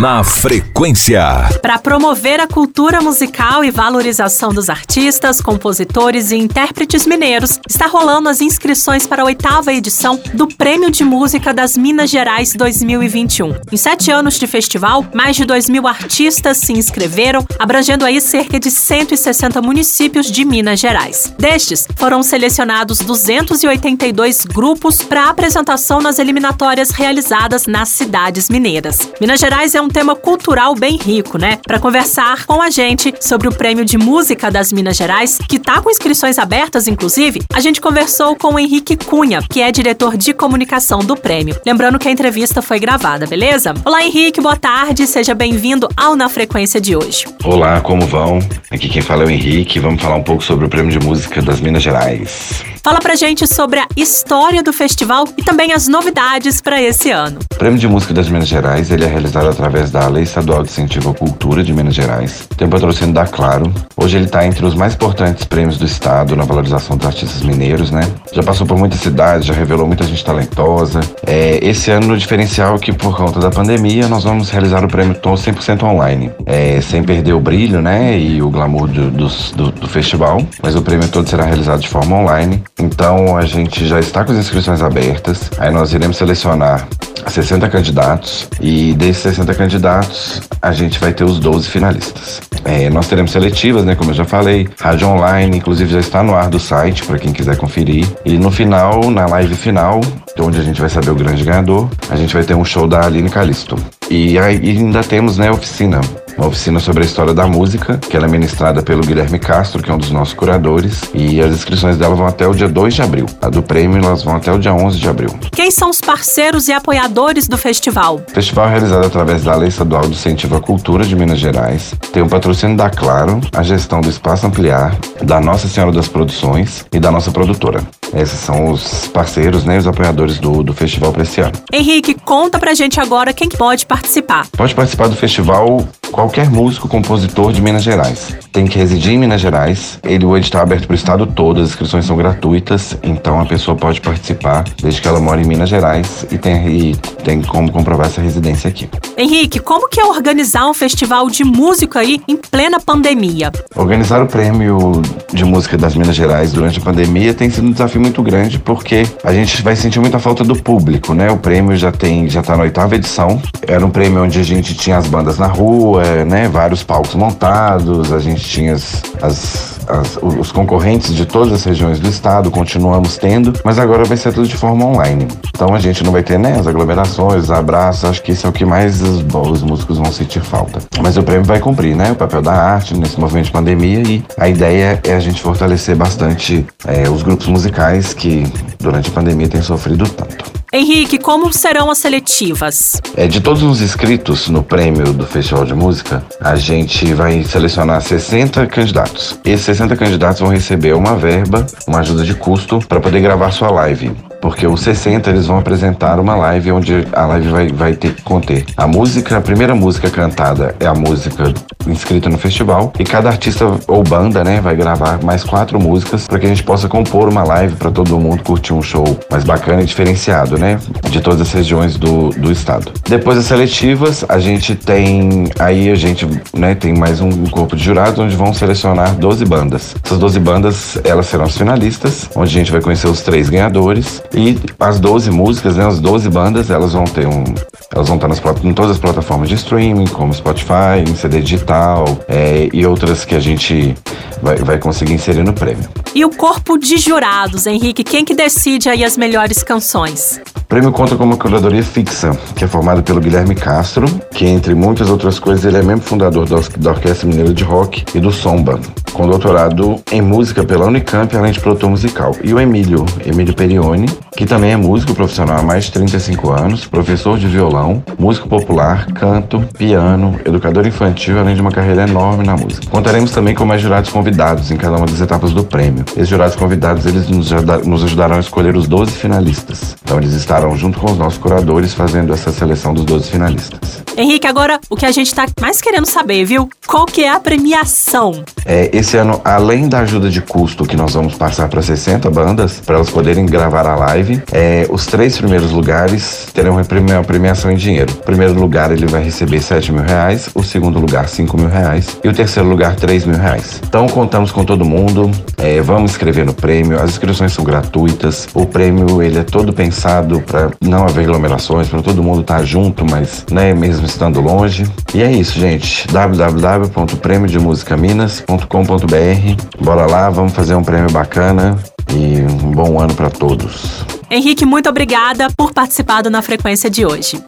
Na frequência. Para promover a cultura musical e valorização dos artistas, compositores e intérpretes mineiros, está rolando as inscrições para a oitava edição do Prêmio de Música das Minas Gerais 2021. Em sete anos de festival, mais de 2 mil artistas se inscreveram, abrangendo aí cerca de 160 municípios de Minas Gerais. Destes, foram selecionados 282 grupos para apresentação nas eliminatórias realizadas nas cidades mineiras. Minas Gerais é um tema cultural bem rico, né? Para conversar com a gente sobre o Prêmio de Música das Minas Gerais, que tá com inscrições abertas, inclusive, a gente conversou com o Henrique Cunha, que é diretor de comunicação do prêmio. Lembrando que a entrevista foi gravada, beleza? Olá, Henrique, boa tarde, seja bem-vindo ao Na Frequência de hoje. Olá, como vão? Aqui quem fala é o Henrique, vamos falar um pouco sobre o Prêmio de Música das Minas Gerais. Fala pra gente sobre a história do festival e também as novidades para esse ano. O Prêmio de Música das Minas Gerais ele é realizado através da Lei Estadual de Incentivo à Cultura de Minas Gerais. Tem o patrocínio da Claro. Hoje ele está entre os mais importantes prêmios do estado na valorização dos artistas mineiros, né? Já passou por muitas cidades, já revelou muita gente talentosa. É, esse ano o diferencial é que por conta da pandemia nós vamos realizar o prêmio 100% online, é, sem perder o brilho, né? E o glamour do, do, do festival. Mas o prêmio todo será realizado de forma online. Então a gente já está com as inscrições abertas. Aí nós iremos selecionar 60 candidatos e desses 60 candidatos a gente vai ter os 12 finalistas. É, nós teremos seletivas, né, como eu já falei, rádio online, inclusive já está no ar do site para quem quiser conferir. E no final, na live final, onde a gente vai saber o grande ganhador, a gente vai ter um show da Aline Calisto. E ainda temos, né, oficina uma oficina sobre a história da música, que ela é ministrada pelo Guilherme Castro, que é um dos nossos curadores, e as inscrições dela vão até o dia 2 de abril. A do prêmio elas vão até o dia 11 de abril. Quem são os parceiros e apoiadores do festival? O festival é realizado através da Lei Estadual do Incentivo à Cultura de Minas Gerais, tem o patrocínio da Claro, a gestão do Espaço Ampliar, da Nossa Senhora das Produções e da nossa produtora. Esses são os parceiros, né, os apoiadores do, do festival para esse ano. Henrique, conta pra gente agora quem pode participar. Pode participar do festival qualquer músico compositor de Minas Gerais. Tem que residir em Minas Gerais. Ele o edital é aberto para o estado todo, as inscrições são gratuitas, então a pessoa pode participar desde que ela mora em Minas Gerais e tem, e tem como comprovar essa residência aqui. Henrique, como que é organizar um festival de música aí em plena pandemia? Organizar o prêmio de música das Minas Gerais durante a pandemia tem sido um desafio muito grande porque a gente vai sentir muita falta do público, né? O prêmio já tem já está na oitava edição. Era um prêmio onde a gente tinha as bandas na rua, né? Vários palcos montados, a gente tinha as, as as, os concorrentes de todas as regiões do estado, continuamos tendo, mas agora vai ser tudo de forma online. Então a gente não vai ter né, as aglomerações, os abraços, acho que isso é o que mais os, os músicos vão sentir falta. Mas o prêmio vai cumprir, né? O papel da arte nesse movimento de pandemia e a ideia é a gente fortalecer bastante é, os grupos musicais que durante a pandemia têm sofrido tanto. Henrique, como serão as seletivas? É, de todos os inscritos no prêmio do Festival de Música, a gente vai selecionar 60 candidatos. Esses 60 candidatos vão receber uma verba, uma ajuda de custo para poder gravar sua live porque os 60 eles vão apresentar uma live onde a live vai, vai ter que conter a música, a primeira música cantada é a música inscrita no festival e cada artista ou banda, né, vai gravar mais quatro músicas para que a gente possa compor uma live para todo mundo curtir um show mais bacana e diferenciado, né, de todas as regiões do, do estado. Depois das seletivas, a gente tem aí a gente, né, tem mais um corpo de jurados onde vão selecionar 12 bandas. Essas 12 bandas, elas serão as finalistas, onde a gente vai conhecer os três ganhadores e as 12 músicas, né, as 12 bandas, elas vão ter um. Elas vão estar nas, em todas as plataformas de streaming, como Spotify, CD digital é, e outras que a gente vai, vai conseguir inserir no prêmio. E o corpo de jurados, Henrique, quem que decide aí as melhores canções? O prêmio conta com uma curadoria fixa, que é formada pelo Guilherme Castro, que entre muitas outras coisas ele é membro fundador da Orquestra Mineira de Rock e do Somba, com doutorado em música pela Unicamp, além de produtor musical. E o Emílio, Emílio Perioni, que também é músico profissional há mais de 35 anos, professor de violão, músico popular, canto, piano, educador infantil, além de uma carreira enorme na música. Contaremos também com mais jurados convidados em cada uma das etapas do prêmio. Esses jurados convidados eles nos, nos ajudarão a escolher os 12 finalistas. Então eles estarão junto com os nossos curadores fazendo essa seleção dos 12 finalistas. Henrique, agora o que a gente tá mais querendo saber, viu? Qual que é a premiação? É, esse ano, além da ajuda de custo que nós vamos passar para 60 bandas, para elas poderem gravar a live, é, os três primeiros lugares terão uma premiação em dinheiro. O primeiro lugar ele vai receber 7 mil reais, o segundo lugar 5 mil reais e o terceiro lugar 3 mil reais. Então contamos com todo mundo, é, vamos inscrever no prêmio, as inscrições são gratuitas, o prêmio ele é todo pensado para não haver aglomerações, para todo mundo estar tá junto, mas né, mesmo estando longe. E é isso, gente. www.prêmiodemusicaminas.com.br. Bora lá, vamos fazer um prêmio bacana e um bom ano para todos. Henrique, muito obrigada por participar do Na Frequência de hoje.